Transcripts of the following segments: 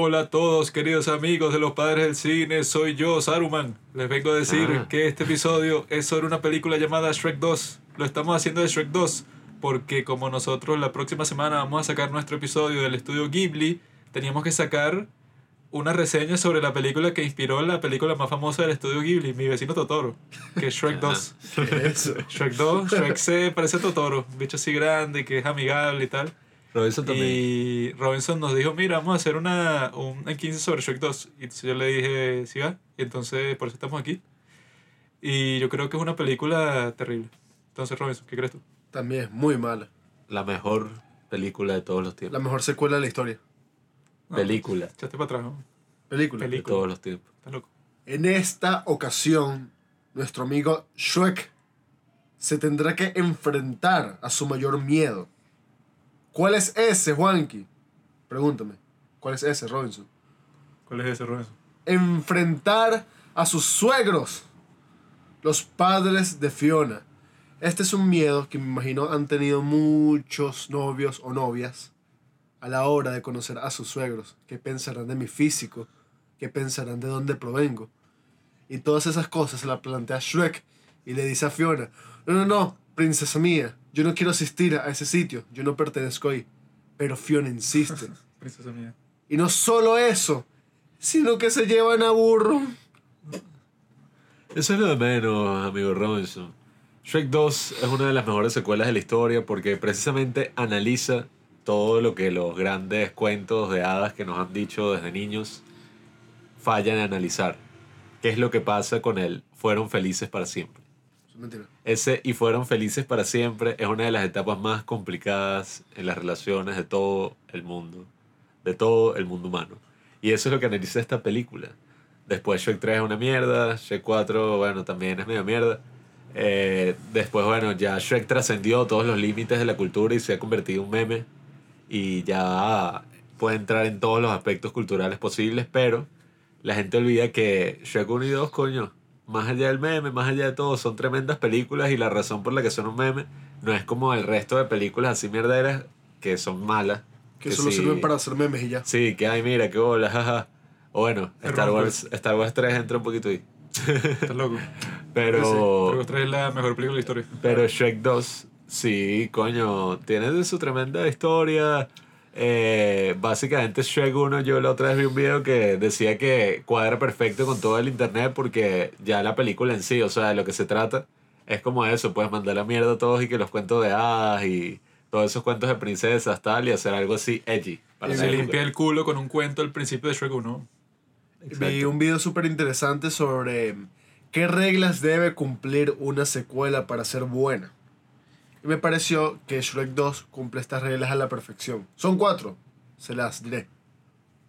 Hola a todos, queridos amigos de los padres del cine, soy yo, Saruman. Les vengo a decir Ah. que este episodio es sobre una película llamada Shrek 2. Lo estamos haciendo de Shrek 2 porque como nosotros la próxima semana vamos a sacar nuestro episodio del estudio Ghibli, teníamos que sacar una reseña sobre la película que inspiró la película más famosa del estudio Ghibli, Mi vecino Totoro, que es Shrek 2. ¿Qué es eso? Shrek 2, Shrek se parece a Totoro, un bicho así grande que es amigable y tal. Robinson también. Y Robinson nos dijo, mira, vamos a hacer una, un 15 sobre Shrek 2. Y entonces yo le dije, sí va. Y entonces por eso estamos aquí. Y yo creo que es una película terrible. Entonces, Robinson, ¿qué crees tú? También es muy mala. La mejor película de todos los La tiempos. mejor secuela de la historia. No, Película Echaste para atrás, ¿no? Película. Peli- de todos los tiempos. Estás loco. En esta ocasión, nuestro amigo Shrek se tendrá que enfrentar a su mayor miedo. ¿Cuál es ese, Juanqui? Pregúntame. ¿Cuál es ese, Robinson? ¿Cuál es ese, Robinson? Enfrentar a sus suegros, los padres de Fiona. Este es un miedo que me imagino han tenido muchos novios o novias a la hora de conocer a sus suegros. ¿Qué pensarán de mi físico? ¿Qué pensarán de dónde provengo? Y todas esas cosas se las plantea Shrek y le dice a Fiona, no, no, no, princesa mía, yo no quiero asistir a ese sitio, yo no pertenezco ahí. Pero Fiona insiste. Princesa mía. Y no solo eso, sino que se llevan a burro. Eso es lo de menos, amigo Robinson. Shrek 2 es una de las mejores secuelas de la historia porque precisamente analiza todo lo que los grandes cuentos de hadas que nos han dicho desde niños fallan en analizar. ¿Qué es lo que pasa con él? Fueron felices para siempre. Ese y fueron felices para siempre es una de las etapas más complicadas en las relaciones de todo el mundo, de todo el mundo humano. Y eso es lo que analiza esta película. Después Shrek 3 es una mierda, Shrek 4, bueno, también es medio mierda. Eh, después, bueno, ya Shrek trascendió todos los límites de la cultura y se ha convertido en un meme. Y ya puede entrar en todos los aspectos culturales posibles, pero la gente olvida que Shrek 1 y 2, coño, más allá del meme, más allá de todo, son tremendas películas y la razón por la que son un meme no es como el resto de películas así mierderas que son malas. Que solo sí- sirven para hacer memes y ya. Sí, que ay, mira, qué bola, jaja. O bueno, Star. Wars, Star Wars 3 entra un poquito ahí. Estás loco. Pero, Shrek 3 es la mejor película de la historia. pero Shrek 2, sí, coño, tiene su tremenda historia. Eh, básicamente Shrek 1, yo la otra vez vi un video que decía que cuadra perfecto con todo el internet porque ya la película en sí, o sea, de lo que se trata, es como eso, puedes mandar la mierda a todos y que los cuentos de hadas y todos esos cuentos de princesas tal y hacer algo así edgy. Para Y Se limpia el culo con un cuento al principio de Shrek 1. Vi Exacto. un video súper interesante sobre qué reglas debe cumplir una secuela para ser buena. Me pareció que Shrek 2 cumple estas reglas a la perfección. Son cuatro, se las diré.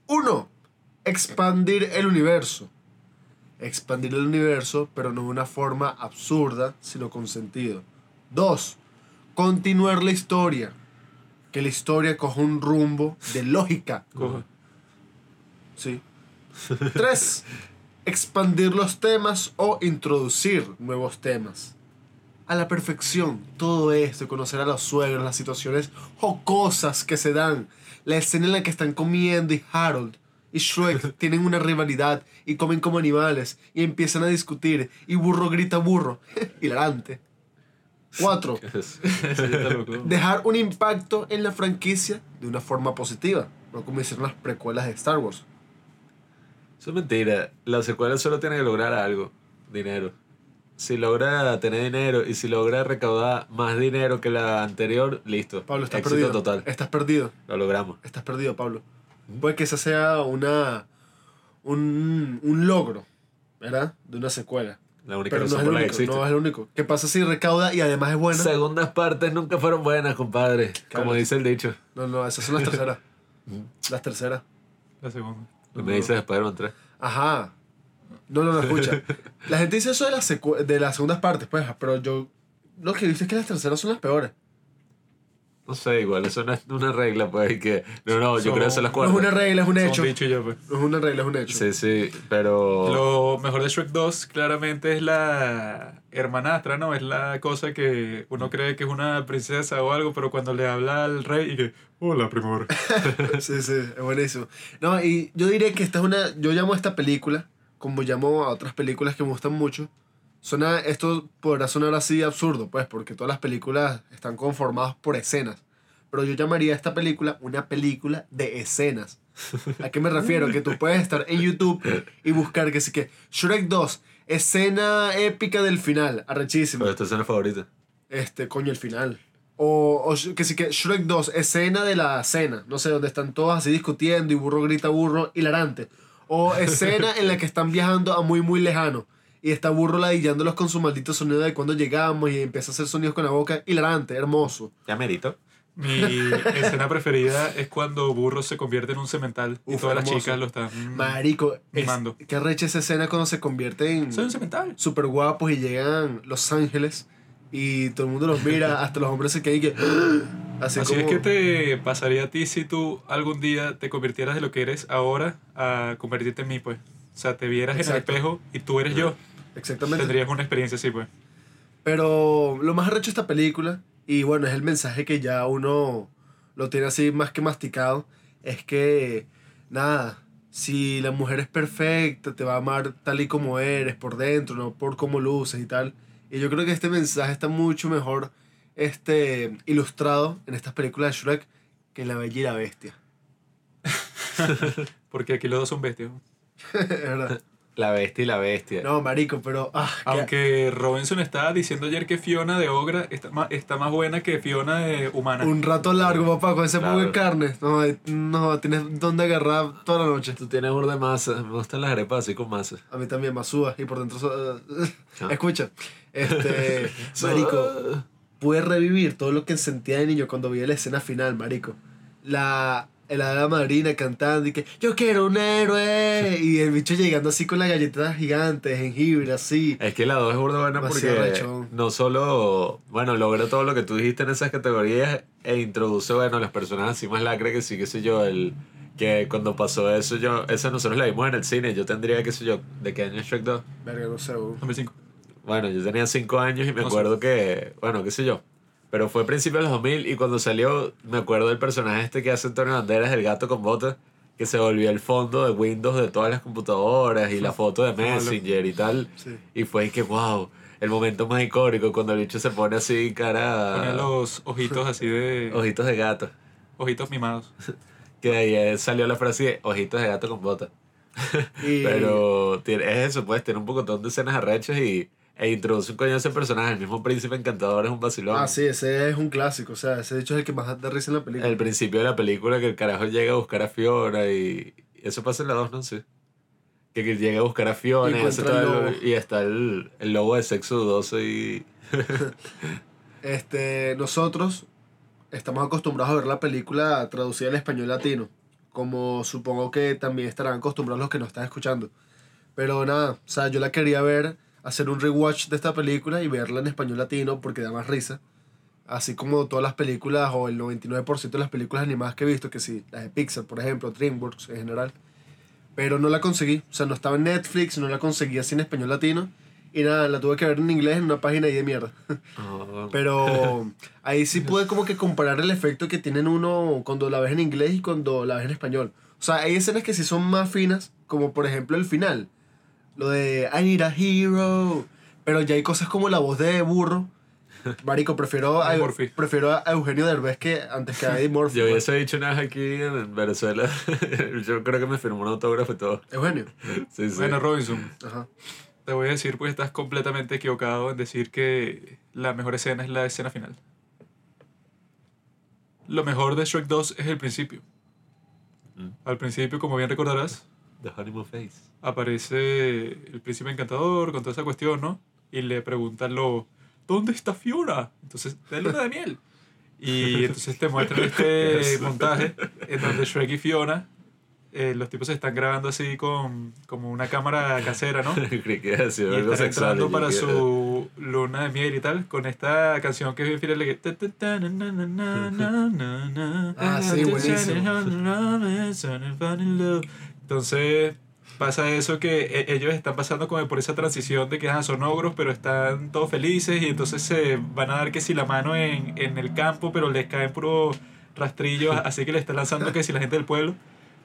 Uno, expandir el universo. Expandir el universo, pero no de una forma absurda, sino con sentido. Dos, continuar la historia. Que la historia coja un rumbo de lógica. Coja. Sí. Tres, expandir los temas o introducir nuevos temas. A la perfección, todo esto, conocer a los suegros, las situaciones jocosas que se dan, la escena en la que están comiendo y Harold y Shrek tienen una rivalidad y comen como animales y empiezan a discutir y burro grita burro. Hilarante. Cuatro, dejar un impacto en la franquicia de una forma positiva, no como hicieron las precuelas de Star Wars. Eso es mentira. La secuela solo tiene que lograr algo. Dinero. Si logra tener dinero y si logra recaudar más dinero que la anterior, listo. Pablo, estás Éxito perdido. total. Estás perdido. Lo logramos. Estás perdido, Pablo. Puede que esa sea una. un, un logro, ¿verdad? De una secuela. La única Pero no es, el por la que único, existe. no es el único. ¿Qué pasa si recauda y además es buena? Segundas partes nunca fueron buenas, compadre. Como Claro. dice el dicho. No, no, esas son las terceras. las terceras. La segunda. Me dice Spider-Man 3. Ajá. No, no, no, escucha. La gente dice eso de las, secu- de las segundas partes, pues, pero yo lo que visto es que las terceras son las peores. No sé, igual eso no es una regla, pues, y que... No, no, yo Son- creo que se las No es una regla, es un Son hecho. dicho y ya, pues. No es una regla, es un hecho. Sí, sí, pero... Lo mejor de Shrek 2 claramente es la hermanastra, ¿no? Es la cosa que uno cree que es una princesa o algo, pero cuando le habla al rey y que, hola, primor. Sí, sí, es buenísimo. No, y yo diría que esta es una. Yo llamo a esta película, como llamo a otras películas que me gustan mucho. Suena, esto podrá sonar así absurdo, pues, porque todas las películas están conformadas por escenas. Pero yo llamaría a esta película una película de escenas. ¿A qué me refiero? Que tú puedes estar en YouTube y buscar que sí que Shrek 2, escena épica del final, arrechísimo. Esta es la favorita. Este, coño, el final. O, o que sí que Shrek 2, escena de la cena. No sé, donde están todos así discutiendo y burro grita burro, hilarante. O escena en la que están viajando a muy, muy lejano. Y está burro ladillándolos con su maldito sonido de cuando llegamos y empieza a hacer sonidos con la boca. Hilarante, hermoso. Ya merito. Mi escena preferida es cuando Burro se convierte en un cemental y todas las chicas lo están... Marico, es, Mimando. que arrecha esa escena cuando se convierte en Soy un cemental. súper guapos y llegan Los Ángeles y todo el mundo los mira, hasta los hombres se quedan y que... Así, Así como... es que te pasaría a ti si tú algún día te convirtieras de lo que eres ahora a convertirte en mí, pues. O sea, te vieras en el espejo y tú eres yo. Exactamente. Tendrías una experiencia así, pues. Pero lo más arrecho de esta película, y bueno, es el mensaje que ya uno lo tiene así más que masticado, es que, nada, si la mujer es perfecta, te va a amar tal y como eres, por dentro, no por cómo luces y tal. Y yo creo que este mensaje está mucho mejor este, ilustrado en estas películas de Shrek que en La Bella y la Bestia. Porque aquí los dos son bestias. Es verdad. La bestia y la bestia. No, marico, pero... Ah, que- Aunque Robinson estaba diciendo ayer que Fiona de Ogra está más, está más buena que Fiona de Humana. Un rato largo, papá, con ese Claro. poco de carne. No, no, tienes donde agarrar toda la noche. Tú tienes burda de masa. Me gustan las arepas así con masa. A mí también, Masúa. Y por dentro. so- Ah. Escucha. Este. marico. Pude revivir todo lo que sentía de niño cuando vi la escena final, marico. La. El hada madrina cantando y que yo quiero un héroe. Y el bicho llegando así con las galletas gigantes, jengibre, así. Es que la 2 es burda buena porque no solo, bueno, logra todo lo que tú dijiste en esas categorías e introduce, bueno, las personas así más lacre que sí, qué sé yo, el que cuando pasó eso, yo, esa nosotros la vimos en el cine, yo tendría, qué sé yo, ¿de qué año es Shrek 2? Verga, no sé, weón. 2005. Bueno, yo tenía 5 años y me acuerdo que, bueno, qué sé yo, pero fue a principios de los 2000 y cuando salió, me acuerdo del personaje este que hace Antonio Banderas, el gato con botas, que se volvió el fondo de Windows de todas las computadoras y la foto de Messenger y tal. Sí. Y fue que, wow, el momento más icónico cuando el bicho se pone así, cara. Ponía los ojitos así de... Ojitos de gato. Ojitos mimados. Que de ahí eh, salió la frase de ojitos de gato con bota. Y- Pero tiene, es eso, pues, tiene un pocotón de escenas arrechas y, e introduce un coño a ese personaje. El mismo príncipe encantador es un vacilón. Ah, sí, ese es un clásico. O sea, ese de hecho es el que más da risa en la película. El principio de la película que el carajo llega a buscar a Fiona y eso pasa en la 2, no sé. Que, que llega a buscar a Fiona y, hace todo el y está el, el lobo de sexo dudoso y... Este, nosotros estamos acostumbrados a ver la película traducida al español latino, como supongo que también estarán acostumbrados los que nos están escuchando. Pero nada, o sea, yo la quería ver, hacer un rewatch de esta película y verla en español latino porque da más risa. Así como todas las películas o el 99% de las películas animadas que he visto, que sí, las de Pixar, por ejemplo, DreamWorks en general. Pero no la conseguí, o sea, no estaba en Netflix, no la conseguí así en español latino. Y nada, la tuve que ver en inglés en una página ahí de mierda. Oh, Pero ahí sí pude como que comparar el efecto que tienen uno cuando la ves en inglés y cuando la ves en español. O sea, hay escenas que sí son más finas, como por ejemplo el final. Lo de I need a hero. Pero ya hay cosas como la voz de burro. Marico, prefiero a, prefiero a Eugenio Derbez que antes que a Eddie Murphy. Yo hubiese dicho una vez aquí en Venezuela. Yo creo que me firmó un autógrafo y todo. Eugenio. Sí, sí. Bueno, Robinson, Ajá. te voy a decir pues estás completamente equivocado en decir que la mejor escena es la escena final. Lo mejor de Shrek 2 es el principio. Mm. Al principio, como bien recordarás, The Honeymoon Face. aparece el príncipe encantador con toda esa cuestión, ¿no? Y le preguntan lo, ¿dónde está Fiona? Entonces, de luna de miel. Y entonces te muestran este montaje en donde Shrek y Fiona eh, los tipos se están grabando así con como una cámara casera, ¿no? Que Y están sexual. entrando para su luna de miel y tal, con esta canción que es bien fiel. que- ta, ta, ta, na, na, na, na, na, na, na. Ah, sí, buenísimo. Entonces pasa eso que e- ellos están pasando como por esa transición de que ah, son ogros, pero están todos felices y entonces se van a dar que si la mano en, en el campo, pero les caen puro rastrillos, así que le están lanzando que si la gente del pueblo.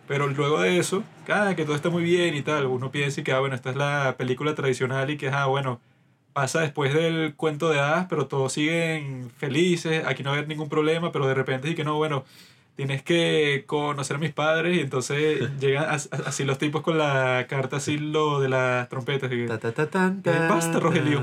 Pero luego de eso, ah, que todo está muy bien y tal, uno piensa y que, ah, bueno, esta es la película tradicional y que, ah, bueno, pasa después del cuento de hadas, pero todos siguen felices, aquí no va a haber ningún problema, pero de repente y que no, bueno, tienes que conocer a mis padres y entonces llegan as- as- así los tipos con la carta así lo de las trompetas. y que- Ta, ta, ta, tan, ¿Qué pasa, Rogelio?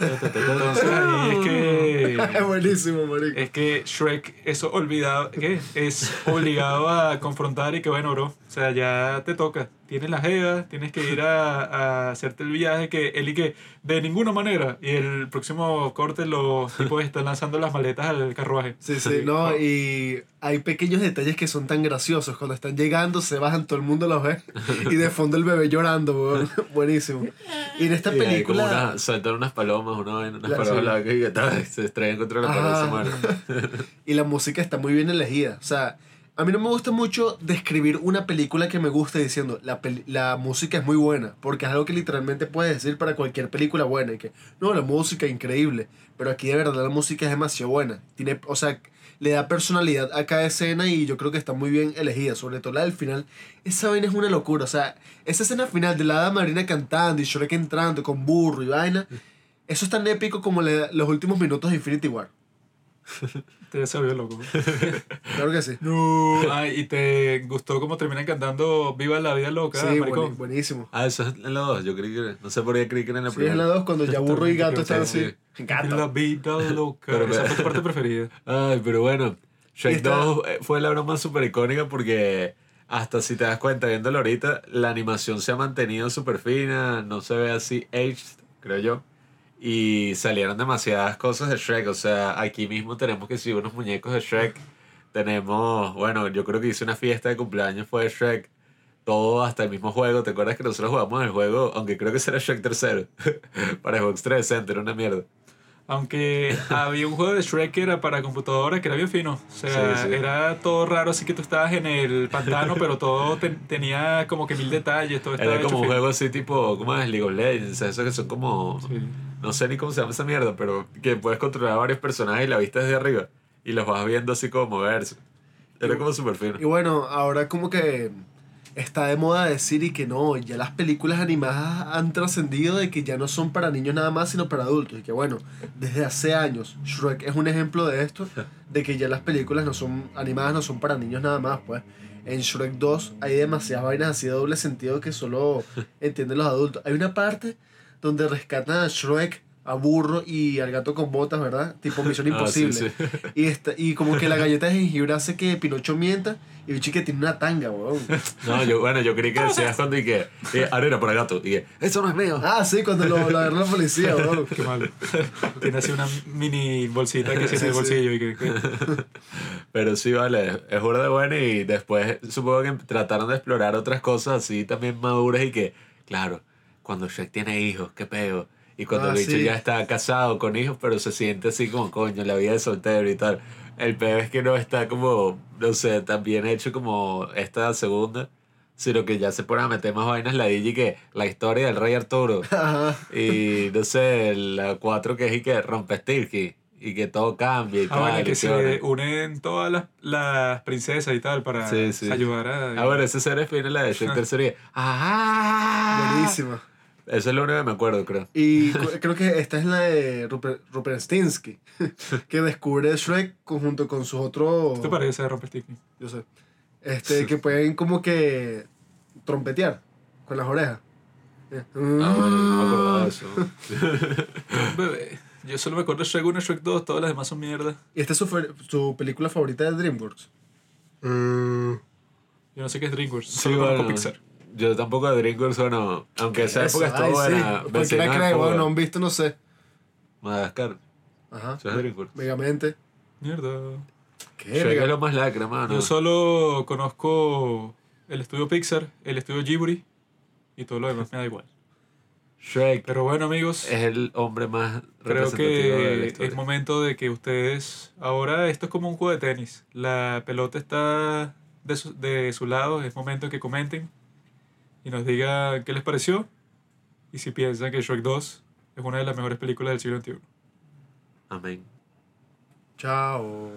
Entonces ahí es que... Es buenísimo, marico. Es que Shrek es olvidado, ¿qué? Es obligado a confrontar y que bueno, bro, o sea, ya te toca. Tienes las jevas, tienes que ir a, a hacerte el viaje que él y que de ninguna manera. Y el próximo corte los tipos están lanzando las maletas al carruaje. Sí, sí, no, y hay pequeños detalles que son tan graciosos. Cuando están llegando, se bajan, todo el mundo los ve. Y de fondo el bebé llorando, weón. Buenísimo. Y en esta Y ahí como película. una, saltan unas palomas, una unas Claro, palomas sí. que se estrellan contra la pared. Y la música está muy bien elegida. O sea, a mí no me gusta mucho describir una película que me gusta diciendo la, la música es muy buena, porque es algo que literalmente puedes decir para cualquier película buena. Y que, no, la música es increíble, pero aquí de verdad la música es demasiado buena. Tiene, o sea, le da personalidad a cada escena y yo creo que está muy bien elegida, sobre todo la del final. Esa vaina es una locura. O sea, esa escena final de la hada marina cantando y Shrek entrando con burro y vaina, eso es tan épico como le- los últimos minutos de Infinity War. Te volvió loco. Claro que sí. No. Ay, ¿y te gustó cómo terminan cantando Viva la vida loca, Sí, maricón? buenísimo. Ah, eso es en la 2, yo creí que era. No sé por qué creí que era en la Sí, es primera. la 2 cuando ya burro y gato están Sí, así. sí. La Gato. vida loca. Pero Esa fue tu parte preferida. Ay, pero bueno, Shrek está- 2 eh, fue la broma súper icónica porque hasta si te das cuenta viéndolo ahorita, la animación se ha mantenido súper fina, no se ve así aged, creo yo. Y salieron demasiadas cosas de Shrek, o sea, aquí mismo tenemos que si unos muñecos de Shrek, tenemos, bueno, yo creo que hice una fiesta de cumpleaños fue de Shrek, todo hasta el mismo juego, ¿te acuerdas que nosotros jugamos el juego, aunque creo que será Shrek tercero, para Xbox 360, era una mierda. Aunque había un juego de Shrek que era para computadora que era bien fino. O sea, Sí, sí. era todo raro, así que tú estabas en el pantano, pero todo te- tenía como que mil detalles, todo Era como un juego así tipo, ¿cómo es? League of Legends, esos que son como... Sí. No sé ni cómo se llama esa mierda, pero que puedes controlar a varios personajes y la vista desde arriba. Y los vas viendo así como moverse. Era como súper fino. Y bueno, ahora como que está de moda decir y que no, ya las películas animadas han trascendido de que ya no son para niños nada más, sino para adultos. Y que bueno, desde hace años, Shrek es un ejemplo de esto, de que ya las películas no son animadas no son para niños nada más, pues. En Shrek 2 hay demasiadas vainas así de doble sentido que solo entienden los adultos. Hay una parte donde rescatan a Shrek, a Burro y al gato con botas, ¿verdad? Tipo Misión Ah, sí, Imposible. sí. Y, esta, y como que la galleta de jengibre hace que Pinocho mienta y Bichi que tiene una tanga, weón. No, yo, bueno, yo creí que decías cuando y que, eh, arena para gato. Y que, eso no es mío. Ah, sí, cuando lo, lo agarró la policía, weón. Qué mal. Tiene así una mini bolsita que se Sí, el sí. bolsillo y que, que- Pero sí, vale, es burda de bueno y después supongo que trataron de explorar otras cosas así también maduras y que, claro, cuando Shrek tiene hijos, qué peo. Y cuando Ah, el bicho sí. ya está casado con hijos, pero se siente así como, coño, la vida de soltero y tal. El peo es que no está como, no sé, tan bien hecho como esta segunda, sino que ya se pone a meter más vainas la DJ que la historia del rey Arturo. Ajá. Y no sé, la cuatro que es y que rompe Stirky y que todo cambia y Ah, bueno, tal, que y se bueno. unen todas las, las princesas y tal para Sí, sí. ayudar a... Ah, bueno, esa serie fina la de Shrek tercero y ¡Ah! Buenísima. Eso es lo único que me acuerdo, creo. Y creo que esta es la de Rupert, Ruperstinsky, que descubre Shrek junto con sus otros... ¿Te parece a Romper Sticky? Yo sé. Este, que pueden como que trompetear con las orejas. Eh, Ah, bueno, no me acordaba de eso. Bebé. Yo solo me acuerdo de Shrek 1 y Shrek 2, todas las demás son mierda. ¿Y esta es su, su película favorita de DreamWorks? Mm, Yo no sé qué es DreamWorks, Sí, solo conozco bueno, Pixar. Yo tampoco de DreamWorks, bueno, aunque esa eso, época estuvo ay, sí. buena. Cualquiera cree, bueno, no han visto, no sé. Madagascar, Ajá. eso es DreamWorks. Megamente. Mierda. ¿Qué? Shrek Mega- es lo más lacra, mano. Yo solo conozco el estudio Pixar, el estudio Ghibli y todo lo demás me da igual. Shrek Pero bueno, amigos, es el hombre más creo representativo de la que historia. es momento de que ustedes. Ahora, esto es como un juego de tenis. La pelota está de su, de su lado. Es momento que comenten y nos digan qué les pareció y si piensan que Shrek 2 es una de las mejores películas del siglo XXI. Amén. Chao.